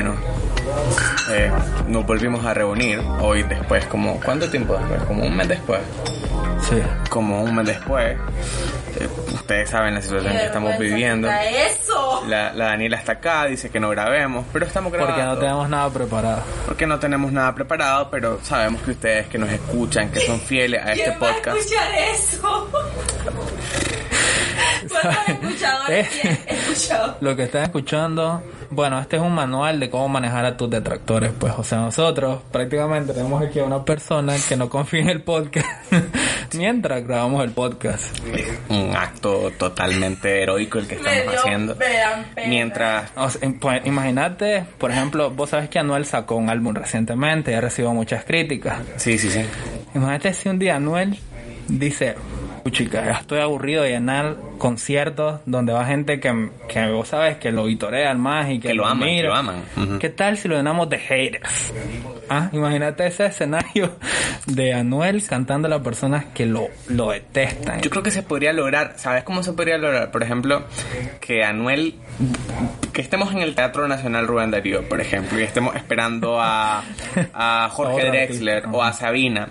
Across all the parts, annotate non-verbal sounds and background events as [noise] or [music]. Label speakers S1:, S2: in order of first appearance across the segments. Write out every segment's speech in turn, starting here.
S1: bueno, eh, nos volvimos a reunir hoy después, como, ¿cuánto tiempo después? Como un mes después.
S2: Sí.
S1: Como un mes después. Eh, ustedes saben la situación que estamos viviendo.
S3: eso!
S1: La, la Daniela está acá, dice que no grabemos, pero estamos grabando.
S2: Porque no tenemos nada preparado.
S1: Porque no tenemos nada preparado, pero sabemos que ustedes que nos escuchan, que son fieles a este
S3: ¿Quién va a
S1: podcast.
S3: escuchar eso? [laughs] ¿Cuántos escuchadores
S2: Eh.
S3: escuchado?
S2: Lo que están escuchando, bueno, este es un manual de cómo manejar a tus detractores, pues, o sea, nosotros prácticamente tenemos aquí a una persona que no confía en el podcast [laughs] mientras grabamos el podcast.
S1: Un acto totalmente heroico el que estamos haciendo. Mientras
S2: O sea, pues, imagínate, por ejemplo, vos sabes que Anuel sacó un álbum recientemente y ha recibido muchas críticas.
S1: Sí, sí, sí.
S2: Imagínate si un día Anuel dice, chica, ya estoy aburrido de llenar conciertos donde va gente que, que vos sabes que lo vitorean más y que,
S1: Que lo aman, que lo aman.
S2: ¿Qué tal si lo llenamos de haters? Ah, imagínate ese escenario de Anuel cantando a las personas que lo, lo detestan.
S1: Yo creo que se podría lograr, ¿sabes cómo se podría lograr? Por ejemplo, que Anuel, que estemos en el Teatro Nacional Rubén Darío, por ejemplo, y estemos esperando a, a [laughs] Jorge Drexler o a Sabina,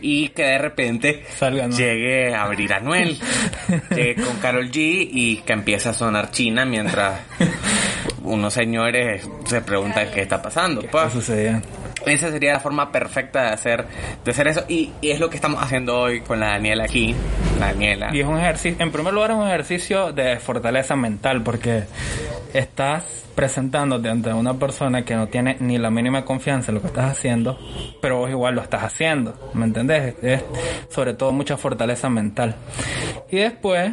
S1: y que de repente
S2: Salga
S1: llegue a abrir Anuel, [laughs] llegue con Carol G y que empiece a sonar China mientras [laughs] unos señores se preguntan qué está pasando.
S2: ¿Qué
S1: pues.
S2: está sucediendo?
S1: Esa sería la forma perfecta de hacer, de hacer eso. Y, y es lo que estamos haciendo hoy con la Daniela aquí. La Daniela.
S2: Y es un ejercicio, en primer lugar es un ejercicio de fortaleza mental porque estás presentándote ante una persona que no tiene ni la mínima confianza en lo que estás haciendo, pero vos igual lo estás haciendo, ¿me entendés? Es sobre todo mucha fortaleza mental. Y después,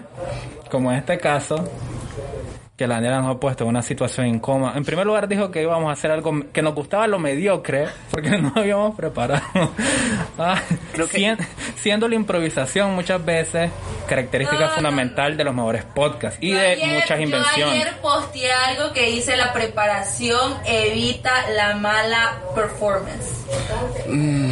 S2: como en este caso, que la Daniela nos ha puesto en una situación incómoda. En primer lugar dijo que íbamos a hacer algo que nos gustaba lo mediocre, [laughs] porque no habíamos preparado. [laughs] Ah,
S1: Creo que-
S2: sien- siendo la improvisación muchas veces característica
S3: No, no,
S2: fundamental de los mejores podcasts y
S3: Yo
S2: de
S3: ayer-
S2: muchas
S3: Yo
S2: invenciones.
S3: ayer posteé algo que dice la preparación evita la mala performance.
S1: No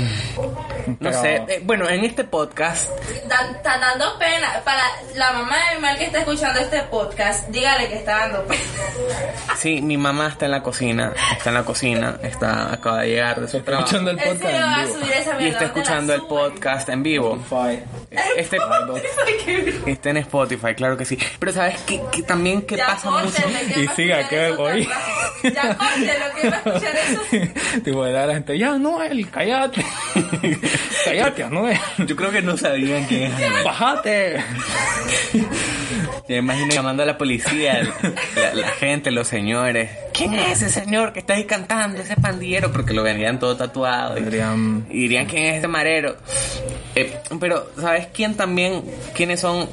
S1: [laughs]
S2: Pero-
S1: sé. eh, bueno, en este podcast,
S3: Dan- Está dando pena. Para la mamá de mi mal que está escuchando este podcast, dígale que está dando pena. [laughs]
S1: sí, mi mamá está en la cocina. Está en la cocina. Está, acaba de llegar de su trabajo.
S2: Escuchando el
S3: Él
S2: podcast
S3: le va
S2: en
S3: a
S2: vivo.
S3: subir esa
S1: Y está
S3: ¿dónde la
S1: escuchando el podcast en vivo. Este está en Spotify, claro que sí. Pero ¿sabes qué, qué también qué
S3: Ya
S1: pasa mucho?
S3: que
S2: Y siga, que hoy-
S3: Ya córtenlo, que va a escuchar eso. [laughs]
S2: tipo de dar a la gente, ya Noel, cállate. [laughs] cállate, Noel.
S1: Yo creo que no sabían quién es.
S2: Bájate.
S1: Me imagino llamando a la policía, la, la gente, los señores. ¿Quién es ese señor que está ahí cantando, ese pandillero? Porque lo venían todo tatuado. Y,
S2: Dirían-
S1: y dirían quién es ese marero. Eh, pero, ¿sabes quién también? ¿Quiénes son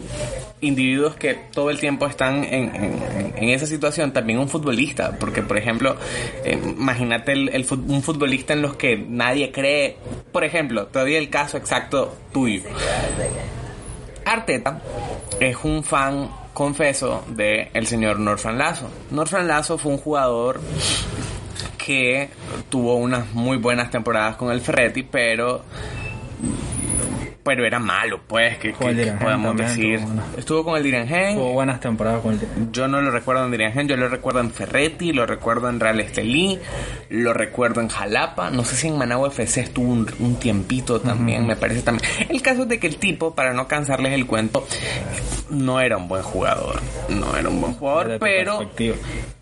S1: individuos que todo el tiempo están en, en- esa situación? También un futbolista. Porque, por ejemplo, eh, imagínate el, el un futbolista en los que nadie cree. Por ejemplo, todavía el caso exacto tuyo. Arteta es un fan confeso de señor Norfran Lazo. Norfran Lazo fue un jugador que tuvo unas muy buenas temporadas con el Ferretti, pero pero era malo, pues, que, podemos
S2: también,
S1: decir. Estuvo con el Direngen,
S2: Tuvo buenas temporadas con el
S1: yo no lo recuerdo en Dirigen, yo lo recuerdo en Ferretti, lo recuerdo en Real Estelí, lo recuerdo en Jalapa, no sé si en Managua FC estuvo un, un tiempito también, me parece también. El caso es de que el tipo, para no cansarles el cuento, no era un buen jugador, no era un buen jugador, pero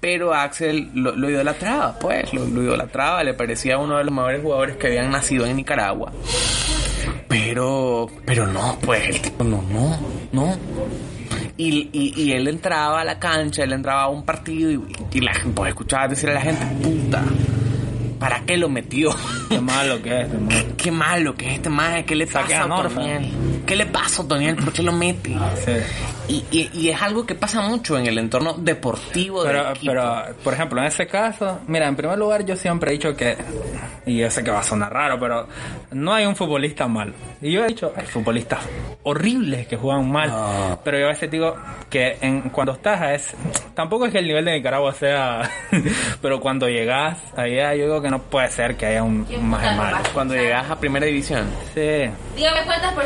S1: pero Axel lo, lo idolatraba, pues, lo, lo idolatraba, le parecía uno de los mejores jugadores que habían nacido en Nicaragua. Pero, pero no, pues, el tipo no, no, no. Y, y, y él entraba a la cancha, él entraba a un partido y, y la gente, pues, escuchaba decir a la gente, puta, ¿para qué lo metió?
S2: Qué malo que es, este man.
S1: Qué malo que es este maje, ¿qué le pasa
S2: a.
S1: Toniel? ¿Qué le pasa a Toniel? ¿Por qué lo mete?
S2: Sí.
S1: Y, y, y es algo que pasa mucho en el entorno deportivo del
S2: Pero,
S1: equipo.
S2: pero, por ejemplo, en ese caso, mira, en primer lugar yo siempre he dicho que, y yo sé que va a sonar raro, pero no hay un futbolista mal. Y yo he dicho, hay futbolistas horribles que juegan mal.
S1: No.
S2: Pero yo a veces digo que en, cuando estás a ese, tampoco es que el nivel de Nicaragua sea, [laughs] pero cuando llegas allá, yo digo que no puede ser que haya un, un más malo.
S1: Cuando llegas a primera división.
S2: Sí.
S3: Dígame cuántas lo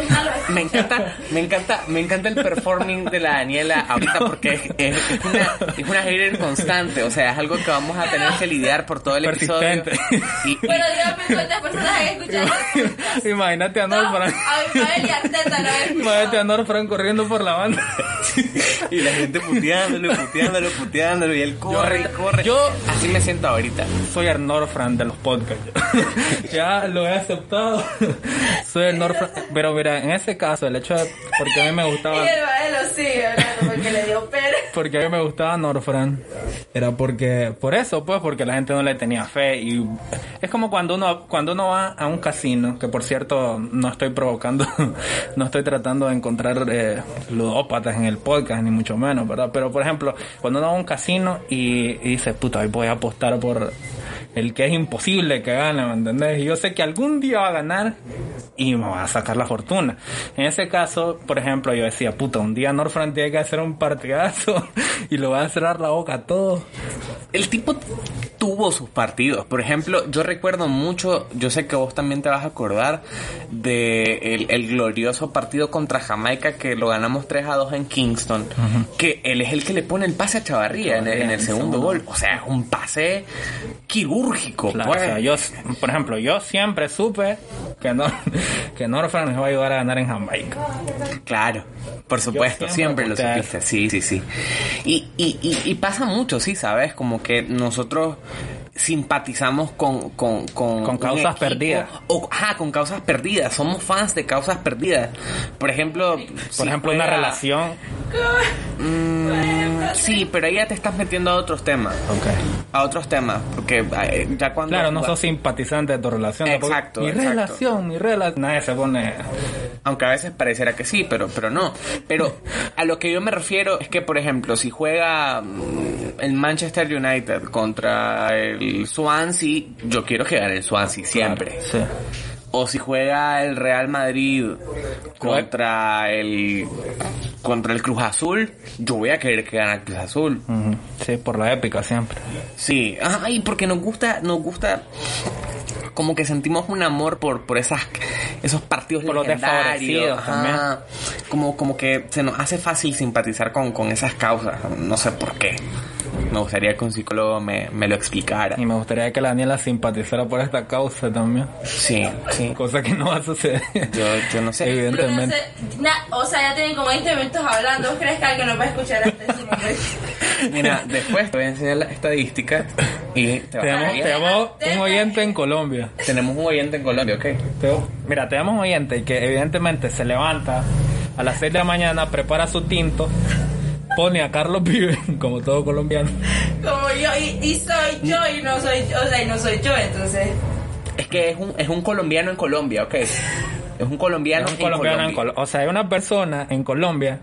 S3: [laughs]
S1: me encanta, me encanta, me encanta el performing de la Daniela ahorita porque es, una, es una hater constante, o sea, es algo que vamos a tener que lidiar por todo el episodio.
S2: Persistente.
S1: Y, y-
S3: Pero dígame cuántas personas han escuchado.
S2: Imagínate a
S3: No,
S2: Norfran.
S3: a Ismael y Arteta no han
S2: Imagínate a. Norfran corriendo por la banda.
S1: y la gente puteándolo, puteándolo, puteándolo, y él corre y corre.
S2: yo-
S1: así me siento ahorita.
S2: Soy el Norfran de los podcasts. [laughs] ya lo he aceptado. Soy el Norfran. Pero mira, en ese caso, el hecho de. Porque a mí me
S3: Y
S2: gustaba.
S3: Sigue hablando porque le dio pena.
S2: Porque a mí me gustaba Norfran. Era porque. Por eso, pues, porque la gente no le tenía fe. Y es como cuando uno, cuando uno va a un casino, que por cierto, no estoy provocando. [laughs] no estoy tratando de encontrar eh, ludópatas en el podcast, ni mucho menos, ¿verdad? Pero por ejemplo, cuando uno va a un casino y, y dice, puta, hoy voy a apostar por el que es imposible que gane, ¿me entendés? Y yo sé que algún día va a ganar y me va a sacar la fortuna. En ese caso, por ejemplo, yo decía, puta, un día Norfran tiene que hacer un partidazo [laughs] y lo va a cerrar la boca a todos.
S1: El tipo tuvo sus partidos. Por ejemplo, yo recuerdo mucho, yo sé que vos también te vas a acordar de el, el glorioso partido contra Jamaica que lo ganamos 3 a 2 en Kingston. Que él es el que le pone el pase a Chavarría en el, en el segundo gol. O sea, es un pase quirúrgico.
S2: Claro,
S1: pues.
S2: o sea, yo, por ejemplo, yo siempre supe que, no, [laughs] que Norfran nos va a ayudar a ganar en Jamaica.
S1: Claro, por supuesto,
S2: Yo
S1: siempre,
S2: siempre
S1: lo supiste, sí, sí, sí. Y, y, y, y pasa mucho, sí, ¿sabes? Como que nosotros simpatizamos con... Con, con,
S2: Con causas
S1: equipo,
S2: perdidas.
S1: O, ajá, con causas perdidas. Somos fans de causas perdidas. Por ejemplo...
S2: Por ejemplo, una relación.
S1: Mm, sí, pero ahí ya te estás metiendo a otros temas.
S2: Ok.
S1: A otros temas, porque eh, ya cuando...
S2: Claro, no sos simpatizante de tu relación.
S1: Exacto,
S2: Mi
S1: exacto.
S2: relación, mi relación. Nadie se pone.
S1: Aunque a veces pareciera que sí, pero, pero no. Pero a lo que yo me refiero es que, por ejemplo, si juega mm, el Manchester United contra el Swansea, yo quiero que gane el Swansea siempre.
S2: Sí.
S1: O si juega el Real Madrid contra el contra el Cruz Azul, yo voy a querer que gane el Cruz Azul.
S2: Sí, por la épica siempre.
S1: Sí, ay, porque nos gusta, nos gusta como que sentimos un amor por, por esas esos partidos
S2: Por los
S1: legendarios,
S2: desfavorecidos
S1: ajá. como como que se nos hace fácil simpatizar con, con esas causas, no sé por qué. Me gustaría que un psicólogo me, me lo explicara.
S2: Y me gustaría que la Daniela simpatizara por esta causa también.
S1: Sí, sí.
S2: Cosa que no va a suceder.
S1: Yo, yo no sé.
S3: No
S2: Evidentemente.
S3: sé, na- o sea, ya tienen como 20 minutos hablando. ¿Vos crees que alguien nos va a escuchar hasta ese momento?
S1: Mira, después te voy a enseñar las estadísticas y te
S2: Tenemos, tenemos un oyente en Colombia.
S1: Tenemos un oyente en Colombia, ¿ok?
S2: Te- Mira, tenemos un oyente que evidentemente se levanta a las 6 de la mañana, prepara su tinto, pone a Carlos Vive, como todo colombiano.
S3: Como yo, y, y soy yo y no soy yo, o sea, y no soy yo, entonces.
S1: Es que es un, es un colombiano en Colombia, ¿ok? Es un colombiano,
S2: Es un colombiano en
S1: Colombia.
S2: Col- O sea, hay una persona en Colombia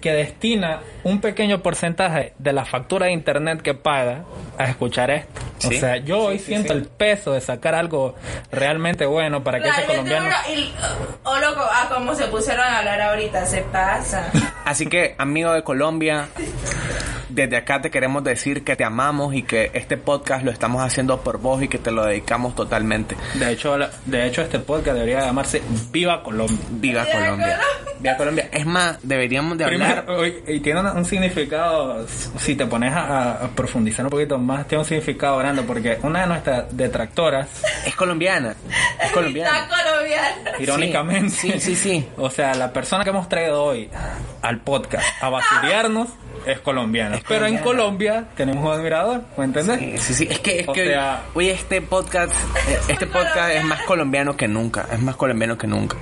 S2: que destina un pequeño porcentaje de la factura de internet que paga a escuchar esto. O sea, yo hoy siento el peso de sacar algo realmente bueno para que ese colombiano...
S3: bueno, y, oh, loco, a cómo se pusieron a hablar ahorita, se pasa.
S1: Así que, amigo de Colombia, desde acá te queremos decir que te amamos y que este podcast lo estamos haciendo por vos y que te lo dedicamos totalmente.
S2: De hecho, la- de hecho este podcast debería llamarse Viva Colombia.
S1: Viva
S3: Viva
S1: Colombia.
S3: Colombia.
S1: Viva Colombia. Es más, deberíamos de hablar...
S2: Primero, y tiene un, un significado, si te pones a, a profundizar un poquito más, tiene un significado grande porque una de nuestras detractoras,
S1: Es colombiana. Es colombiana.
S3: Está colombiano. [laughs]
S2: irónicamente,
S1: Sí, sí, sí.
S2: o sea, la persona que hemos traído hoy al podcast a basurearnos es colombiana.
S1: Es
S2: Pero en. Colombia tenemos un admirador, ¿me entendés?
S1: Sí, sí, sí. Es que, es
S2: O
S1: que hoy-
S2: sea-
S1: hoy, este podcast, eh, este podcast es más colombiano que nunca. Es más colombiano que nunca.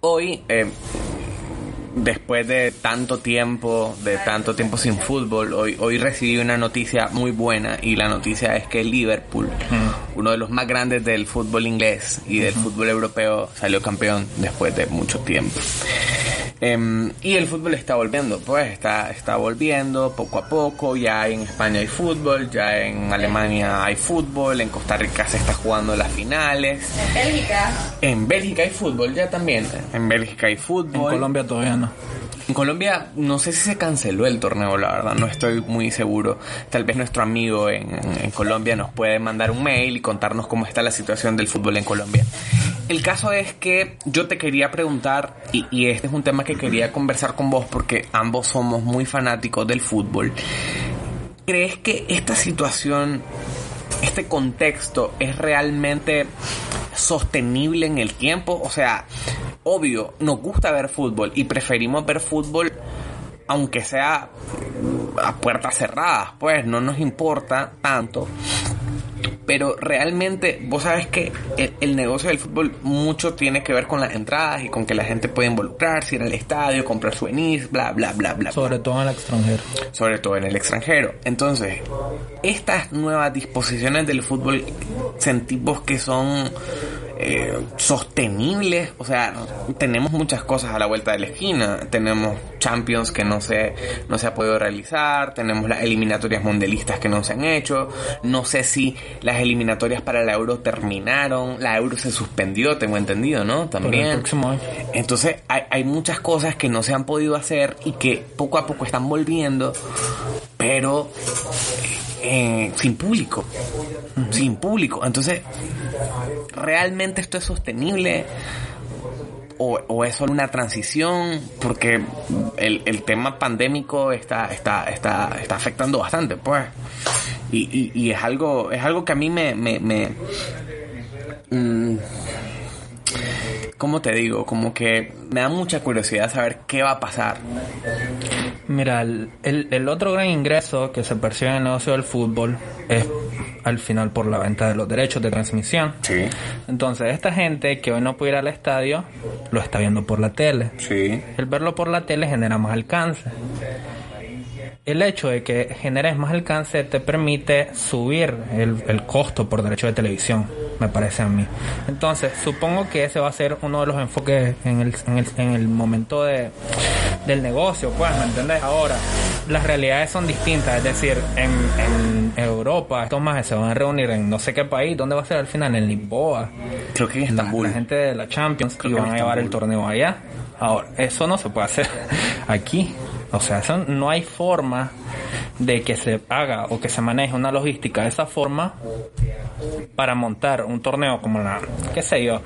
S1: Hoy, eh, después de tanto tiempo, de tanto tiempo sin fútbol, hoy, hoy recibí una noticia muy buena y la noticia es que el Liverpool, uno de los más grandes del fútbol inglés y del fútbol europeo, salió campeón después de mucho tiempo. Em, y el fútbol está volviendo, pues está, está volviendo poco a poco. Ya en España hay fútbol, ya en Alemania hay fútbol, en Costa Rica se está jugando las finales.
S3: En Bélgica.
S1: En Bélgica hay fútbol ya también. En Bélgica hay
S2: En
S1: fútbol.
S2: Colombia todavía no.
S1: En Colombia no sé si se canceló el torneo, la verdad, no estoy muy seguro. Tal vez nuestro amigo en, Colombia nos puede mandar un mail y contarnos cómo está la situación del fútbol en Colombia. El caso es que yo te quería preguntar, y este es un tema que quería conversar con vos porque ambos somos muy fanáticos del fútbol. ¿Crees que esta situación, este contexto es realmente sostenible en el tiempo? O sea, obvio, nos gusta ver fútbol y preferimos ver fútbol aunque sea a puertas cerradas, pues no nos importa tanto. Pero realmente, vos sabes que el, el, negocio del fútbol mucho tiene que ver con las entradas y con que la gente puede involucrarse, ir al estadio, comprar souvenirs, bla, bla, bla, bla.
S2: Sobre
S1: bla.
S2: todo en el extranjero.
S1: Sobre todo en el extranjero. Entonces, estas nuevas disposiciones del fútbol sentimos que son eh, sostenibles. O sea, tenemos muchas cosas a la vuelta de la esquina. Tenemos Champions que no se, no se ha podido realizar. Tenemos las eliminatorias mundialistas que no se han hecho. No sé si las eliminatorias para la Euro terminaron. La Euro se suspendió, tengo entendido, ¿no? También.
S2: el próximo año.
S1: Entonces, hay, hay muchas cosas que no se han podido hacer y que poco a poco están volviendo. Pero sin público. Sin público. Entonces, ¿realmente esto es sostenible? O, es solo una transición porque el, tema pandémico está, está, está, está afectando bastante, pues. Y, es algo, es algo que a mí me, me, me mmm, ¿cómo te digo? Como que me da mucha curiosidad saber qué va a pasar.
S2: Mira, el, el, el, otro gran ingreso que se percibe en el negocio del fútbol es al final por la venta de los derechos de transmisión.
S1: Sí.
S2: Entonces, esta gente que hoy no puede ir al estadio, lo está viendo por la tele.
S1: Sí.
S2: El verlo por la tele genera más alcance. El hecho de que generes más alcance te permite subir el, el costo por derecho de televisión, me parece a mí. Entonces, supongo que ese va a ser uno de los enfoques en el, en el, en el momento de, del negocio, pues, ¿me entendés? Ahora, las realidades son distintas, es decir, en, en Europa estos más se van a reunir en no sé qué país, ¿dónde va a ser al final? En Lisboa.
S1: Creo que en Estambul.
S2: La, la gente de la Champions
S1: Creo
S2: y van a llevar el torneo allá. Ahora, eso no se puede hacer [laughs] aquí. O sea, eso no hay forma de que se haga o que se maneje una logística de esa forma para montar un torneo como la, qué sé yo,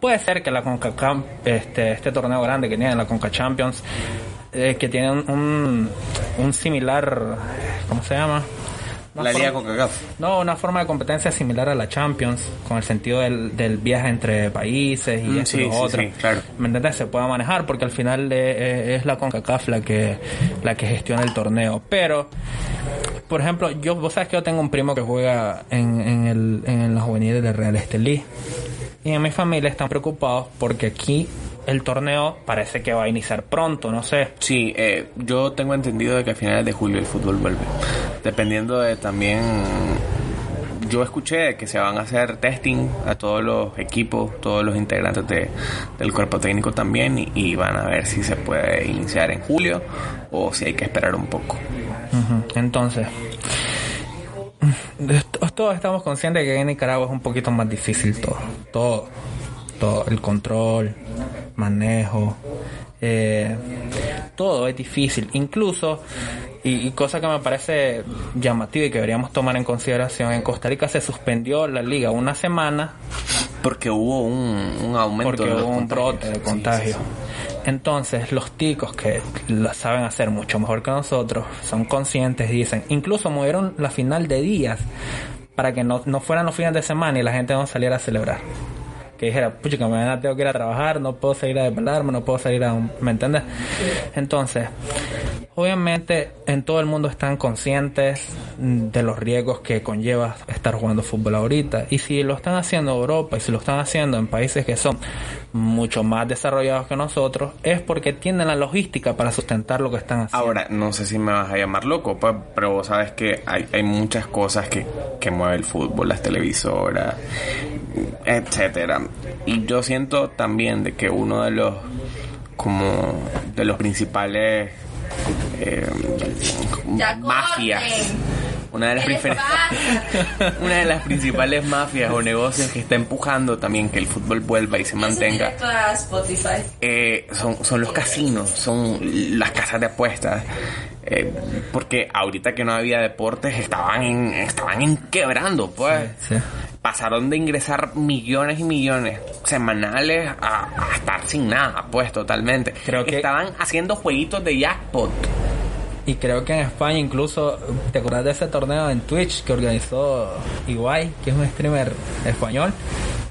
S2: puede ser que la CONCACAF, este, este torneo grande que tiene la CONCA Champions, eh, que tiene un, un, un, similar, ¿cómo se llama?
S1: La Liga CONCACAF.
S2: No, una forma de competencia similar a la Champions, con el sentido del, del viaje entre países y
S1: mm,
S2: esto
S1: sí,
S2: y lo
S1: sí,
S2: otro.
S1: Sí, claro.
S2: ¿Me entiendes? Se pueda manejar porque al final eh, es la CONCACAF la que, la que gestiona el torneo. Pero, por ejemplo, yo, vos sabes que yo tengo un primo que juega en, en, el, en la juvenil de Real Estelí. Y en mi familia están preocupados porque aquí el torneo parece que va a iniciar pronto, no sé.
S1: Sí, eh, yo tengo entendido de que a finales de julio el fútbol vuelve. Dependiendo de también... Yo escuché que se van a hacer testing a todos los equipos, todos los integrantes de, del cuerpo técnico también y, y, van a ver si se puede iniciar en julio o si hay que esperar un poco.
S2: Uh -huh. Entonces, todos estamos conscientes de que en Nicaragua es un poquito más difícil todo, todo, todo, el control, manejo, eh, todo es difícil, incluso, y, y, cosa que me parece llamativa y que deberíamos tomar en consideración, en Costa Rica se suspendió la liga una semana
S1: porque hubo un, un aumento
S2: porque
S1: de
S2: hubo un brote de contagio. Sí, sí, sí. Entonces, los ticos que lo saben hacer mucho mejor que nosotros, son conscientes, dicen, incluso movieron la final de días para que no, no fueran los fines de semana y la gente no saliera a celebrar que dijera, pucha, que mañana tengo que ir a trabajar, no puedo salir a desvelarme, no puedo salir a un... ¿Me entiendes? Entonces, obviamente en todo el mundo están conscientes de los riesgos que conlleva estar jugando fútbol ahorita. Y si lo están haciendo en Europa y si lo están haciendo en países que son mucho más desarrollados que nosotros, es porque tienen la logística para sustentar lo que están haciendo.
S1: Ahora, no sé si me vas a llamar loco, pero vos sabes que hay, hay muchas cosas que, que mueve el fútbol, las televisoras, etcétera. Y yo siento también de que uno de los como de los principales eh, mafias [laughs] una de las principales mafias o negocios que está empujando también que el fútbol vuelva y se mantenga eh, son, son los casinos, son las casas de apuestas. Eh, porque ahorita que no había deportes estaban en, estaban en quebrando, pues.
S2: Sí.
S1: Pasaron de ingresar millones y millones semanales a, a estar sin nada, pues totalmente.
S2: Creo que-
S1: Estaban haciendo jueguitos de jackpot.
S2: Y creo que en España incluso, ¿te acuerdas de ese torneo en Twitch que organizó Ibai, que es un streamer español?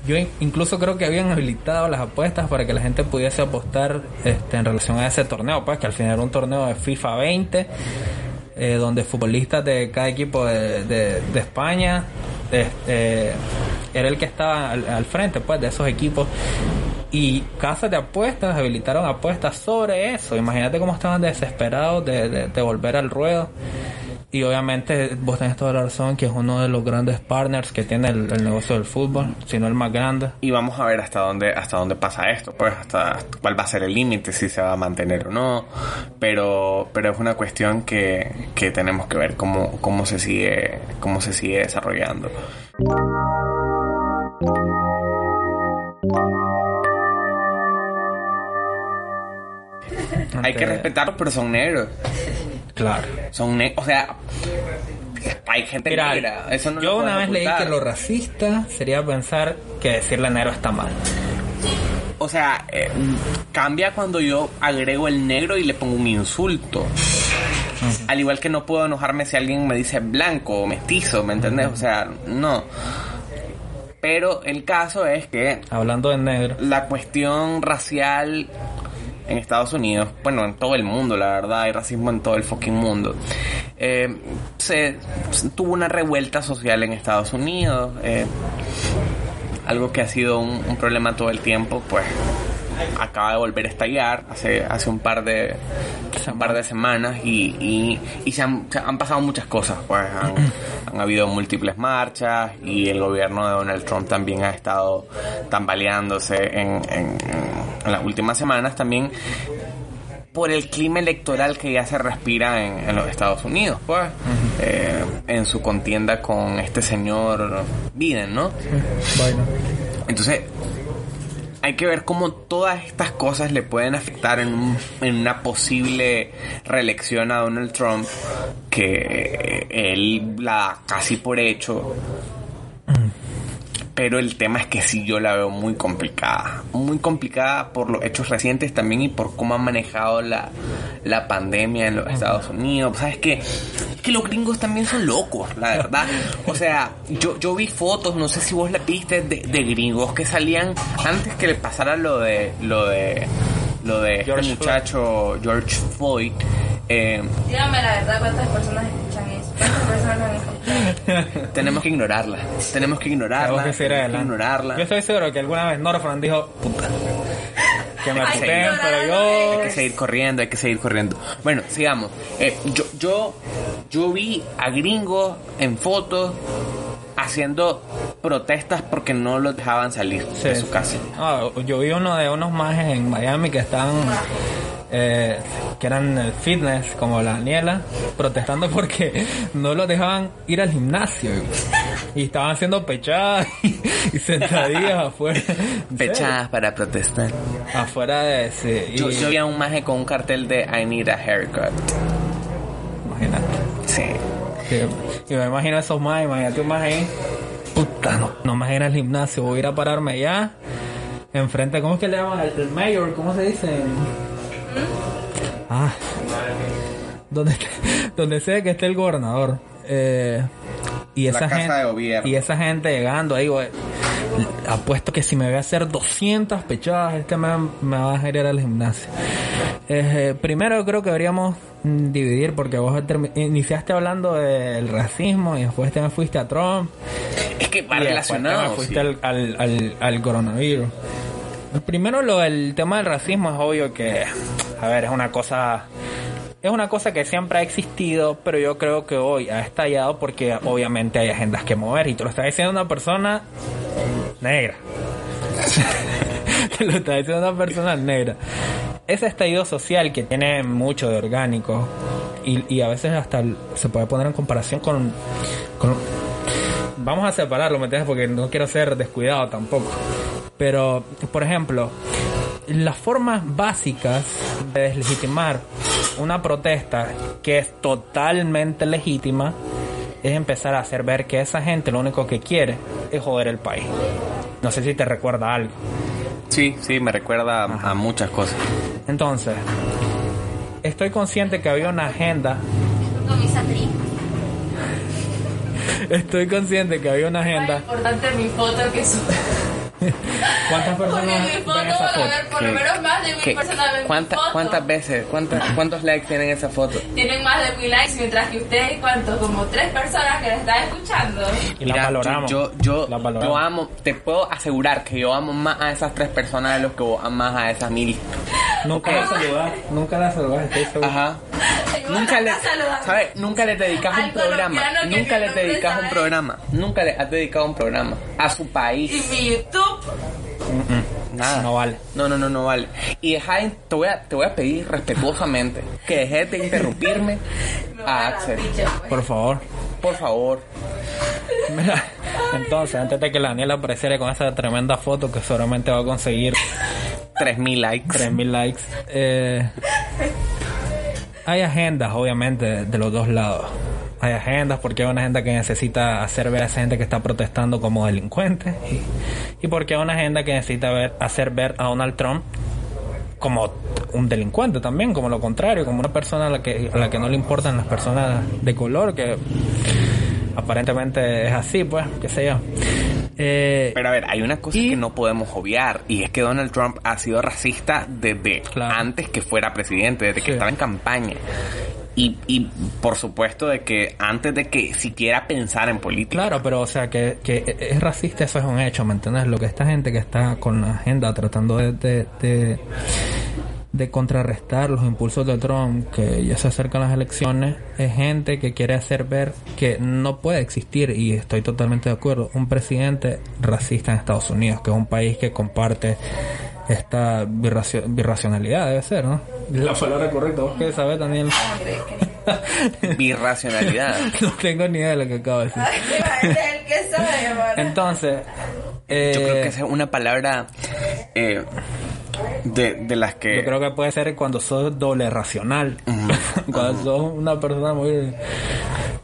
S2: Yo in- incluso creo que habían habilitado las apuestas para que la gente pudiese apostar este, en relación a ese torneo, pues que al final era un torneo de FIFA 20, eh, donde futbolistas de cada equipo de, de- de España este, era el que estaba al, frente pues de esos equipos y casas de apuestas habilitaron apuestas sobre eso. Imagínate cómo estaban desesperados de, de- de volver al ruedo. Y obviamente vos tenés toda la razón que es uno de los grandes partners que tiene el, el negocio del fútbol, si no el más grande.
S1: Y vamos a ver hasta dónde, hasta dónde pasa esto, pues hasta cuál va a ser el límite, si se va a mantener o no. Pero, pero es una cuestión que, que tenemos que ver cómo, cómo se sigue, cómo se sigue desarrollando. Hay que respetarlos, pero son negros.
S2: Claro.
S1: Son negros, o sea, hay gente
S2: Mira,
S1: negra. Eso no
S2: yo una vez leí que lo racista sería pensar que decirle negro está mal.
S1: O sea, eh, cambia cuando yo agrego el negro y le pongo un insulto. Al igual que no puedo enojarme si alguien me dice blanco o mestizo, ¿me entendés? O sea, no. Pero el caso es que
S2: Hablando de negro.
S1: la cuestión racial en Estados Unidos, bueno, en todo el mundo, la verdad, hay racismo en todo el fucking mundo. Eh, se, se tuvo una revuelta social en Estados Unidos, eh, algo que ha sido un, un problema todo el tiempo, pues acaba de volver a estallar hace, hace un par de un par de semanas y, y, y se, han, se han pasado muchas cosas pues han, [clears throat] han habido múltiples marchas y el gobierno de Donald Trump también ha estado tambaleándose en, en, en las últimas semanas también por el clima electoral que ya se respira en, en los Estados Unidos, pues, eh, en su contienda con este señor Biden, ¿no? Entonces, hay que ver cómo todas estas cosas le pueden afectar en, un- en una posible reelección a Donald Trump, que él la da casi por hecho. Pero el tema es que sí yo la veo muy complicada. Muy complicada por los hechos recientes también y por cómo han manejado la, la pandemia en los Estados Unidos. ¿Sabes qué? Es que los gringos también son locos, la verdad. O sea, yo, yo vi fotos, no sé si vos la viste, de, de gringos que salían antes que le pasara lo de lo de lo de
S2: George
S1: este muchacho George Floyd. Eh,
S3: Dígame la verdad, ¿cuántas personas escuchan eso? ¿Cuántas personas han escuchado? [laughs]
S1: tenemos que ignorarla. Tenemos que ignorarla.
S2: Tenemos que
S1: tenemos que ignorarla.
S2: Yo estoy seguro que alguna vez Norfran dijo, puta, que me puteen, pero yo...
S1: Hay que seguir corriendo, hay que seguir corriendo. Bueno, sigamos. Eh, yo, yo, yo vi a gringos en fotos haciendo protestas porque no los dejaban salir de su casa.
S2: Ah, yo vi uno de unos majes en Miami que están, eh, que eran eh, fitness, como la Daniela, protestando [laughs] porque no los dejaban ir al gimnasio. Y estaban haciendo pechadas [laughs] y, y sentadillas afuera. [laughs]
S1: Fechadas para protestar.
S2: Afuera de ese. y-
S1: Yo, yo vi a un maje con un cartel de I need a haircut.
S2: Imagínate.
S1: Sí.
S2: Sí, Y me imagino esos más, imagínate un más ahí. Puta, no, no me ir al gimnasio, voy a ir a pararme allá. Enfrente, ¿cómo es que le llaman? El, el mayor, ¿cómo se dice? Ah, donde, donde sea que esté el gobernador. Eh, y esa
S1: casa
S2: gente,
S1: de gobierno.
S2: Y esa gente llegando ahí, güey. Apuesto que si me voy a hacer 200 pechadas, este me, me va a ir al gimnasio. Eh, primero creo que deberíamos dividir porque vos iniciaste hablando del racismo y después te me fuiste a Trump
S1: Es que va
S2: te me
S1: relacionado.
S2: fuiste
S1: sí.
S2: al, al, al, al coronavirus. Primero lo del tema del racismo es obvio que, a ver, es una cosa es una cosa que siempre ha existido, pero yo creo que hoy ha estallado porque obviamente hay agendas que mover y te lo está diciendo una persona negra. [laughs] te lo está diciendo una persona negra. Ese estallido social que tiene mucho de orgánico y, a veces hasta se puede poner en comparación con, con vamos a separarlo, ¿me entiendes? Porque no quiero ser descuidado tampoco. Pero, por ejemplo, las formas básicas de deslegitimar una protesta que es totalmente legítima es empezar a hacer ver que esa gente lo único que quiere es joder el país. No sé si te recuerda algo.
S1: Sí, sí, me recuerda a, a muchas cosas.
S2: Entonces, estoy consciente que había una agenda.
S3: Con mis atriz.
S2: Estoy consciente que había una agenda.
S3: importante mi foto que [laughs]
S2: ¿Cuántas
S3: Porque
S2: personas
S3: mi foto
S2: ven esa
S3: van a
S2: foto?
S3: ver por lo
S1: ¿Qué-
S3: menos más de mil personas ven mi
S1: cuánta-
S3: foto.
S1: ¿Cuántas veces? ¿Cuántas, ¿Cuántos likes tienen esa foto?
S3: Tienen más de mil likes, mientras que ustedes, ¿cuántos? Como tres personas que la están escuchando.
S2: Y la
S1: Mira,
S2: valoramos.
S1: Yo, yo,
S2: La
S1: yo,
S2: valoramos.
S1: yo amo, te puedo asegurar que yo amo más a esas tres personas de los que vos amas a esas mil.
S2: Nunca la saludás, nunca la saludás, estoy seguro.
S1: Ajá. Nunca le. ¿sabes? Nunca le dedicas un programa. Nunca le dedicas un
S3: sabe.
S1: programa. Nunca le has dedicado un programa a su
S3: Y
S1: país.
S3: mi YouTube.
S1: Nada.
S2: No vale.
S1: No, no, no, no vale. Y deja, de- te voy a, te voy a pedir respetuosamente que dejes de interrumpirme [laughs] a Axel.
S3: picha, pues.
S2: Por favor.
S1: Por favor.
S2: Mira, entonces, antes de que la Daniela apareciera con esa tremenda foto que seguramente va a conseguir
S1: 3000 likes.
S2: 3000 likes, eh, hay agendas, obviamente, de los dos lados. Hay agendas porque hay una agenda que necesita hacer ver a esa gente que está protestando como delincuentes y, porque hay una agenda que necesita ver, hacer ver a Donald Trump como un delincuente también, como lo contrario, como una persona a la que, a la que no le importan las personas de color, que aparentemente es así, pues, qué sé yo. Eh,
S1: Pero a ver, hay una cosa
S2: Y-
S1: que no podemos obviar y es que Donald Trump ha sido racista desde
S2: Claro.
S1: antes que fuera presidente, desde que estaba en campaña. Y, y por supuesto de que antes de que siquiera pensara en política.
S2: Claro, pero o sea, que, que es racista, eso es un hecho, ¿me entiendes? Lo que esta gente que está con la agenda tratando de, de, de, de contrarrestar los impulsos de Trump, que ya se acercan las elecciones, es gente que quiere hacer ver que no puede existir, y estoy totalmente de acuerdo, un presidente racista en Estados Unidos, que es un país que comparte esta birracio- birracionalidad, debe ser, ¿no? La palabra correcta, ¿vos qué sabes, Daniel? [laughs]
S1: Birracionalidad.
S2: no tengo ni idea de lo que acabo de decir.
S3: Que.
S2: Entonces, eh,
S1: Yo creo que esa es una palabra eh, de, de las que...
S2: yo creo que puede ser cuando sos doble racional. [laughs] cuando sos una persona muy...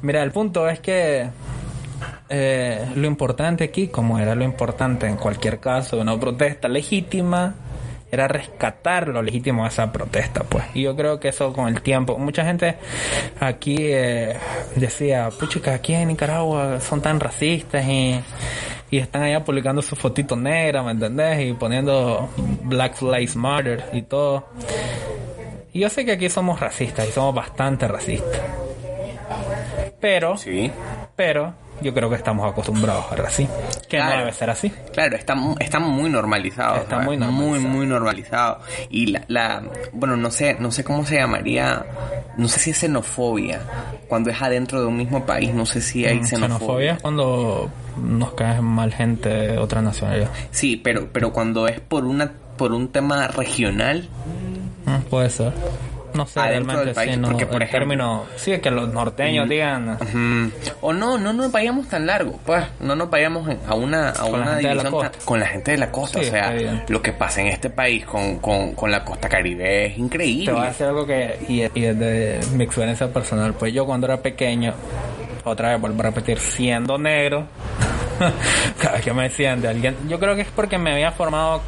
S2: Mira, el punto es que eh, lo importante aquí, como era lo importante en cualquier caso de una protesta legítima, era rescatar lo legítimo de esa protesta, pues. Y yo creo que eso con el tiempo, mucha gente aquí eh, decía, puchica, aquí en Nicaragua son tan racistas y, y están allá publicando su fotito negra, ¿me entendés? Y poniendo Black Lives Matter y todo. Y yo sé que aquí somos racistas y somos bastante racistas. Pero,
S1: Sí.
S2: pero, yo creo que estamos acostumbrados a así. Que no debe ser así.
S1: Claro, está, está muy normalizado.
S2: Está
S1: ¿sabes?
S2: muy normalizado.
S1: Muy, muy normalizado. Y la, la, bueno, no sé, no sé cómo se llamaría, no sé si es xenofobia. Cuando es adentro de un mismo país, no sé si hay
S2: Mm,
S1: xenofobia.
S2: Xenofobia es cuando nos cae mal gente de otra nacionalidad.
S1: Sí, pero, pero cuando es por una, por un tema regional,
S2: Mm, puede ser. No sé,
S1: Adentro del país,
S2: sí, no,
S1: porque, por
S2: el
S1: ejemplo-
S2: término... Sí, que los norteños digan...
S1: Ujú. O no, no nos vayamos tan largo, pues, no nos vayamos a una, a
S2: Con la
S1: una
S2: gente de la
S1: tan-
S2: costa.
S1: con la gente de la costa.
S2: Sí,
S1: o sea, lo que pasa en este país con, con, con la costa caribe es increíble.
S2: Te voy a decir algo que... Y, y desde mi experiencia personal, pues yo cuando era pequeño, otra vez vuelvo a repetir, siendo negro, [laughs] cada vez que me decían de alguien... Yo creo que es porque me había formado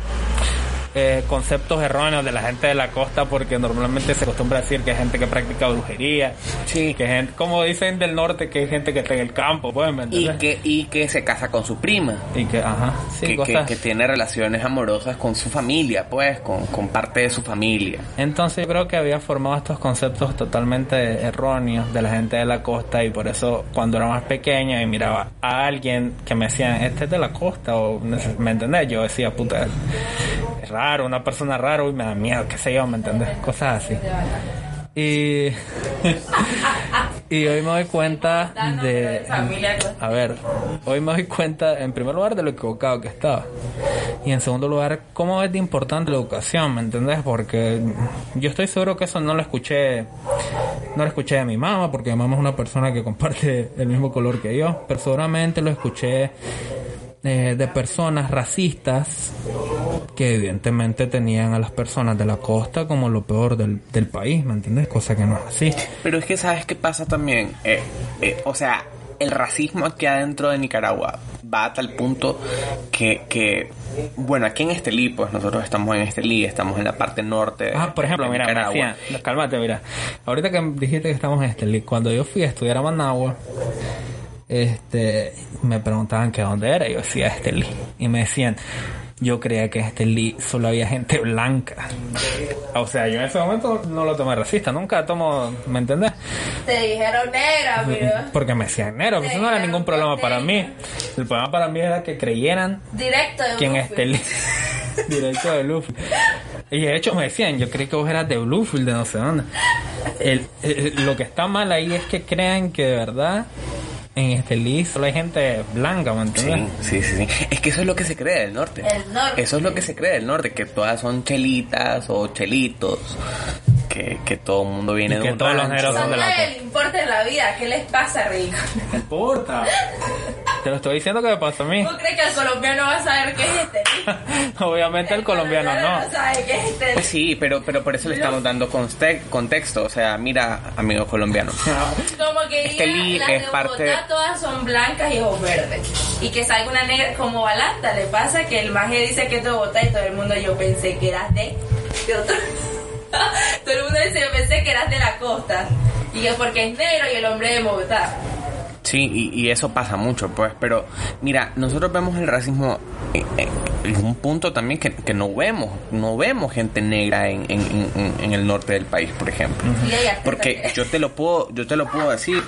S2: eh, conceptos erróneos de la gente de la costa porque normalmente se acostumbra a decir que hay gente que practica brujería
S1: Sí.
S2: que gente como dicen del norte que hay gente que está en el campo pues ¿me
S1: y que, y que se casa con su prima.
S2: y que ajá sí
S1: que, que-
S2: cosas
S1: que tiene relaciones amorosas con su familia, pues, con, con parte de su familia.
S2: entonces yo creo que había formado estos conceptos totalmente erróneos de la gente de la costa y por eso cuando era más pequeño y miraba a alguien que me decía este es de la costa o me entendés yo decía puta raro una persona raro y me da miedo qué sé yo me entendés cosas así y [laughs] y hoy me doy cuenta de
S3: Familia,
S2: a ver hoy me doy cuenta en primer lugar de lo equivocado que estaba Y en segundo lugar, ¿cómo es de importante la educación? ¿Me entendés? Porque yo estoy seguro que eso no lo escuché, no lo escuché de mi mamá, porque mi mamá es una persona que comparte el mismo color que yo, pero seguramente lo escuché eh, de personas racistas que evidentemente tenían a las personas de la costa como lo peor del, del país, ¿me entiendes? Cosa que no es así.
S1: Pero es que sabes qué pasa también, Eh, eh, o sea, el racismo aquí adentro de Nicaragua va a tal punto que, que bueno, aquí en Estelí, pues nosotros estamos en Estelí, estamos en la parte norte.
S2: Ah, por ejemplo, mira,
S1: Nicaragua.
S2: decían, cálmate, mira. Ahorita que dijiste que estamos en Estelí, cuando yo fui a estudiar a Managua, este, me preguntaban que dónde era, yo decía Estelí. Y me decían, yo creía que en Estelí solo había gente blanca. O sea, yo en ese momento no lo tomé racista, nunca tomo, ¿me entendés?
S3: Te dijeron negra, mira.
S2: Porque me decían negro, eso no era ningún problema para mí. El problema para mí era que creyeran
S3: Directo de
S2: que en
S3: Bluefield.
S2: Estelí, [laughs] directo de Bluefield. Y de hecho me decían, yo creí que vos eras de Bluefield, de no sé dónde. El- el- lo que está mal ahí es que crean que de verdad en Estelí solo hay gente blanca, ¿me entiendes?
S1: Sí, sí, sí, sí. Es que eso es lo que se cree del norte.
S3: El norte.
S1: Eso es lo que se cree del norte, que todas son chelitas o chelitos, que, que todo el mundo viene
S2: Y
S1: de
S2: que
S1: un
S2: todos los
S1: rancho.
S2: negros son de la
S3: importa en la vida. ¿Qué les pasa, Rico?
S2: No importa. Te lo estoy diciendo que me pasó a mí.
S3: ¿Tú crees que el colombiano va a saber qué es este? [laughs]
S2: Obviamente el colombiano no.
S3: no sabe qué es este.
S1: Sí, pero, pero por eso le estamos dando conte- contexto. O sea, mira, amigo colombiano. [laughs]
S3: Como que diga,
S1: Estelí
S3: las
S1: es
S3: de
S1: parte-
S3: Bogotá todas son blancas y ojos verdes. Y que salga una negra como Balanta. Le pasa que el maje dice que es de Bogotá y todo el mundo yo pensé que eras de, de otro. [laughs] todo el mundo dice yo pensé que eras de la costa. Y que porque es negro y el hombre de Bogotá.
S1: Sí, y, y eso pasa mucho, pues. Pero mira, nosotros vemos el racismo en, en- en un punto también que, que no vemos. No vemos gente negra en, en- el norte del país, por ejemplo. Porque yo te lo puedo, yo te lo puedo decir.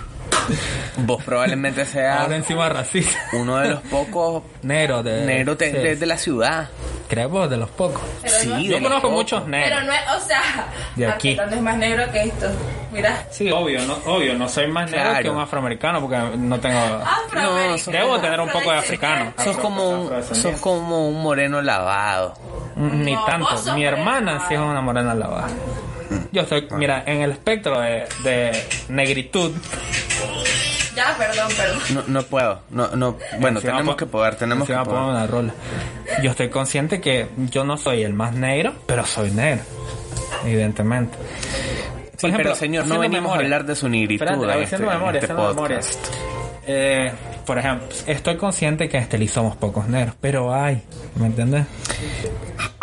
S1: Vos probablemente seas
S2: Ahora encima racista.
S1: uno de los pocos
S2: Negro de...
S1: negros de,
S2: sí.
S1: de- de la ciudad.
S2: Creo vos, de los pocos.
S3: Pero
S1: Sí,
S3: no-
S2: Yo conozco
S1: pocos.
S2: muchos negros.
S3: Pero no es, o sea,
S2: De aquí.
S3: ¿dónde es más negro que esto? Mira.
S2: Sí, obvio, no, obvio, no soy más negro
S1: Claro.
S2: que un afroamericano porque no tengo...
S1: No, sos-
S2: Debo tener un poco de africano.
S1: Sos como un, sos como un moreno lavado.
S2: Ni tanto. Mi hermana sí es una morena lavada. Yo estoy, mira, en el espectro de, de negritud.
S3: Ya, perdón, perdón.
S1: No, no puedo. No, no. Bueno,
S2: Encima
S1: tenemos
S2: po-
S1: que poder, tenemos que
S2: pongo
S1: poder.
S2: una rola. Yo estoy consciente que yo no soy el más negro, pero soy negro. Evidentemente.
S1: Sí,
S2: Por ejemplo,
S1: pero señor, no venimos
S2: memoria.
S1: a hablar de su negritud
S2: Espérate,
S1: en este,
S2: haciendo
S1: en
S2: memoria,
S1: este
S2: memoria.
S1: podcast.
S2: Eh, por ejemplo, estoy consciente que en Estelí somos pocos negros, pero hay, ¿me entiendes?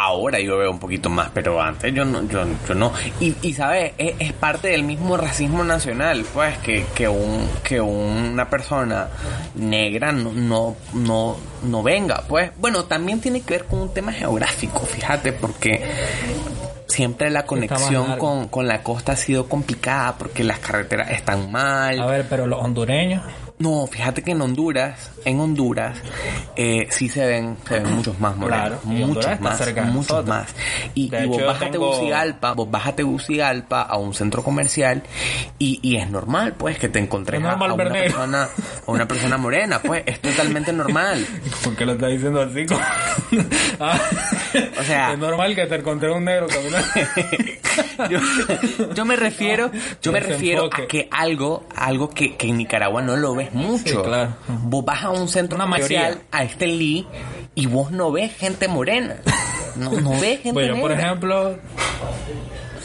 S1: Ahora yo veo un poquito más, pero antes yo no, yo, yo no. Y, y sabes, es, es parte del mismo racismo nacional, pues, que, que un, que una persona negra no, no, no, no venga, pues. Bueno, también tiene que ver con un tema geográfico, fíjate, porque siempre la conexión con la costa ha sido complicada porque las carreteras están mal.
S2: A ver, pero los hondureños,
S1: No, fíjate que en Honduras, en Honduras, eh, sí se ven, se ven muchos más morenos.
S2: Claro,
S1: muchos más, muchos más. Y, vos vas a
S2: tengo-
S1: Tegucigalpa, vos vas a Tegucigalpa a un centro comercial y, y es normal, pues, que te encontres
S2: Es
S1: a, a una persona, a una persona morena, pues, es totalmente normal. [laughs]
S2: ¿por qué lo estás diciendo así? [laughs] Ah,
S1: O sea-
S2: es normal que te encontré un negro caminando. [laughs]
S1: yo, yo me refiero, yo me refiero a que algo, algo que, que en Nicaragua no lo ves mucho.
S2: Sí, claro.
S1: Vos vas a un centro
S2: Una
S1: comercial,
S2: mayoría.
S1: a este Lee, y vos no ves gente morena. No, no [laughs] ves gente
S2: Bueno, por
S1: negra.
S2: ejemplo,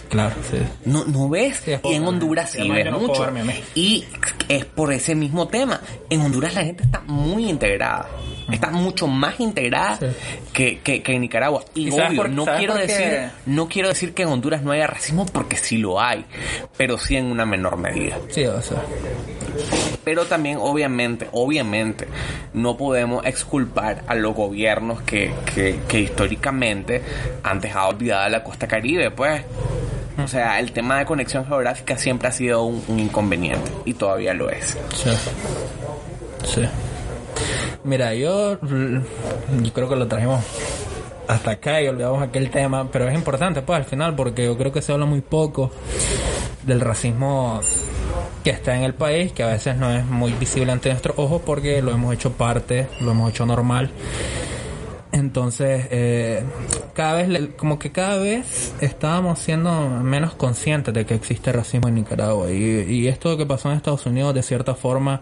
S2: claro, sí.
S1: No, no ves.
S2: Sí,
S1: y en Honduras sí ves
S2: yo no
S1: mucho. Y es por ese mismo tema. En Honduras la gente está muy integrada. Está mucho más integrada
S2: Sí.
S1: que, que, que en Nicaragua. Y,
S2: ¿Y sabes
S1: obvio,
S2: por-
S1: no quiero decir, no quiero decir que en Honduras no haya racismo porque sí lo hay, pero sí en una menor medida.
S2: Sí, o sea.
S1: Pero también, obviamente, obviamente, no podemos exculpar a los gobiernos que, que, que históricamente han dejado olvidada la costa caribe, pues. O sea, el tema de conexión geográfica siempre ha sido un, un inconveniente y todavía lo es.
S2: Sí. Sí. Mira, yo, yo creo que lo trajimos hasta acá y olvidamos aquel tema, pero es importante pues al final porque yo creo que se habla muy poco del racismo que está en el país, que a veces no es muy visible ante nuestros ojos porque lo hemos hecho parte, lo hemos hecho normal. Entonces, eh, cada vez, como que cada vez estábamos siendo menos conscientes de que existe racismo en Nicaragua. Y, y esto que pasó en Estados Unidos, de cierta forma,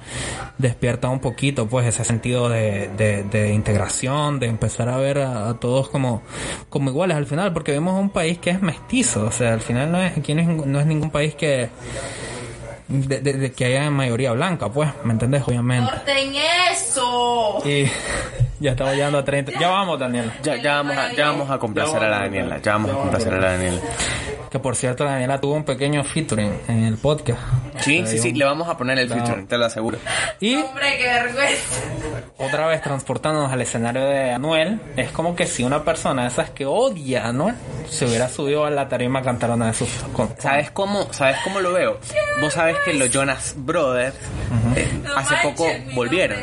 S2: despierta un poquito, pues, ese sentido de, de, de integración, de empezar a ver a, a todos como, como iguales al final, porque vemos un país que es mestizo. O sea, al final no es, aquí no es, no es ningún país que, de, de- de que haya mayoría blanca, pues, ¿me entendés? Obviamente.
S3: ¡Corten eso!
S2: Y ya estamos llegando a 30. Ya vamos, Daniel.
S1: Ya, ya vamos a, ya vamos a complacer a la Daniela. Ya vamos a complacer a la Daniela.
S2: Que por cierto, Daniela tuvo un pequeño featuring en el podcast.
S1: Sí, sí, sí, le vamos a poner el
S2: Claro.
S1: feature, te lo aseguro.
S2: Y
S3: Hombre, qué vergüenza.
S2: otra vez transportándonos al escenario de Anuel, es como que si una persona de esas que odia a Anuel se hubiera subido a la tarima a cantar una de sus. con-
S1: ¿Sabes cómo, ¿Sabes cómo lo veo? Vos sabes que los Jonas Brothers eh,
S3: No
S1: hace
S3: manches,
S1: poco volvieron.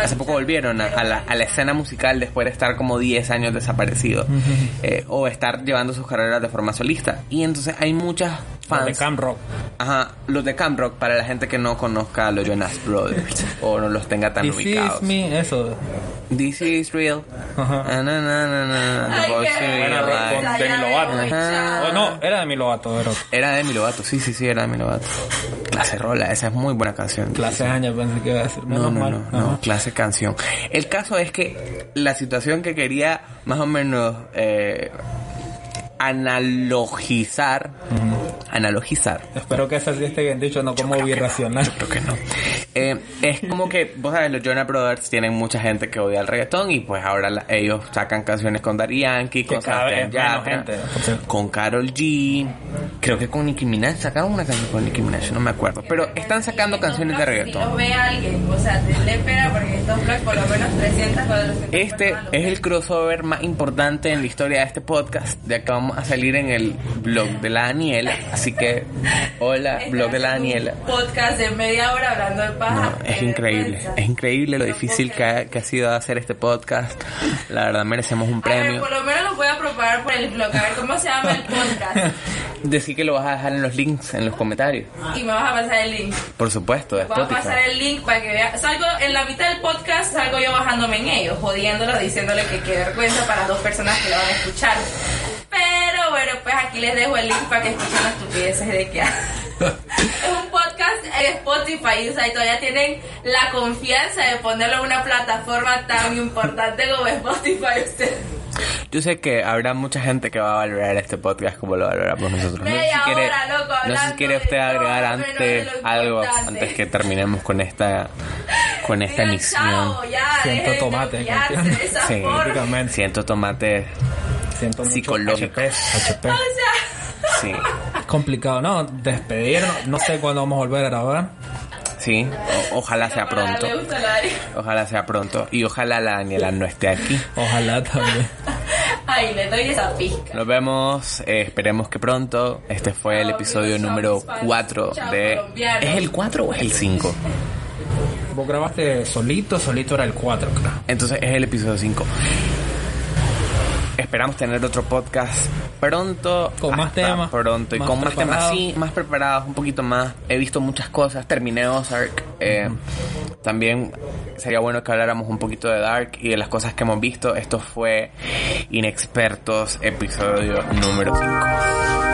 S1: Hace poco volvieron a, a la, a la escena musical después de estar como 10 años desaparecidos. Eh, o estar llevando sus carreras de forma solista. Y entonces hay muchas
S2: Los de
S1: fans.
S2: Camp Rock.
S1: Ajá, los de Camp Rock, para la gente que no conozca a los Jonas Brothers [laughs] o no los tenga tan
S2: This
S1: ubicados.
S2: is me, eso.
S1: This is real.
S2: Ajá.
S1: Na, na, na, na, the
S3: Ay,
S1: voice
S3: qué
S1: in
S2: Buena
S1: real
S2: rock
S1: life.
S2: con
S3: Ya
S2: Demi
S3: me
S2: Lovato.
S3: voy, chao.
S2: Oh, no, era Demi Lovato, pero
S1: Era Demi Lovato, sí, sí, sí, era Demi Lovato. Clase Rola, esa es muy buena canción.
S2: clase años pensé que iba a decir.
S1: No,
S2: Menos
S1: no,
S2: mal.
S1: no, no, clase canción. El caso es que la situación que quería más o menos eh, analogizar, analogizar,
S2: Espero que eso sí esté bien. Dicho, no como birracional.
S1: Creo que no. Eh, es como que, vos sabes, los Jonas Brothers tienen mucha gente que odia el reggaetón y pues ahora la- ellos sacan canciones con Daddy Yankee, con Sebastián Yatra, con Carol G, creo que con Nicki Minaj, sacaron una canción con Nicki Minaj, no me acuerdo, pero están sacando canciones de reggaetón.
S3: ve alguien, o sea, tenle pena porque estos blogs por lo menos 300, 400
S1: Este es el crossover más importante en la historia de este podcast, ya que vamos a salir en el blog de la Daniela, así que hola, blog de la Daniela.
S3: Podcast de media hora hablando de paja.
S1: No, es increíble, es increíble lo difícil que ha, que ha sido hacer este podcast. La verdad merecemos un
S3: A ver,
S1: premio.
S3: por lo menos lo voy a propagar por el blog. A ver cómo se llama el podcast. [laughs]
S1: Decir que lo vas a dejar en los links, en los comentarios.
S3: Y me vas a pasar el link.
S1: Por supuesto, de
S3: Voy a pasar el link para que vea. Salgo en la mitad del podcast, salgo yo bajándome en ellos, jodiéndolo, diciéndole que qué vergüenza para dos personas que lo van a escuchar. Pero bueno, pues aquí les dejo el link para que escuchen las estupideces de que [laughs] es un podcast en Spotify, o sea, y todavía tienen la confianza de ponerlo en una plataforma tan importante como Spotify. Ustedes.
S1: Yo sé que habrá mucha gente que va a valorar este podcast como lo valoramos nosotros. No sé si quiere,
S3: hora, loco,
S1: no sé si quiere usted agregar antes algo, antes que terminemos con esta, con esta
S3: Digan,
S1: emisión.
S3: chao, ya,
S2: Siento
S3: dejen de
S2: tomate,
S3: humillarse
S2: ¿entiendes?
S3: de esa
S1: Sí. Siento tomate,
S2: Siento mucho
S1: Psicológico.
S2: HP, HP.
S3: O sea,
S1: sí,
S2: Es complicado, ¿no? Despedirnos. No sé cuándo vamos a volver a grabar.
S1: sí. O- ojalá sea pronto. Ojalá sea pronto. Y ojalá la Daniela no esté aquí.
S2: Ojalá también.
S3: Ay, le doy esa pizca.
S1: Nos vemos, eh, esperemos que pronto. Este fue el episodio
S3: amigos,
S1: número
S3: chao, mis fans.
S1: 4
S3: Chao,
S1: de...
S3: colombianos.
S1: ¿Es el 4 o es el 5?
S2: Vos grabaste solito, solito era el 4, creo.
S1: Entonces es el episodio 5. Esperamos tener otro podcast pronto.
S2: Con más temas,
S1: Pronto y
S2: más
S1: con más temas, sí, más preparados, un poquito más. He visto muchas cosas. Terminé Ozark. eh, También sería bueno que habláramos un poquito de Dark y de las cosas que hemos visto. Esto fue Inexpertos, episodio número 5.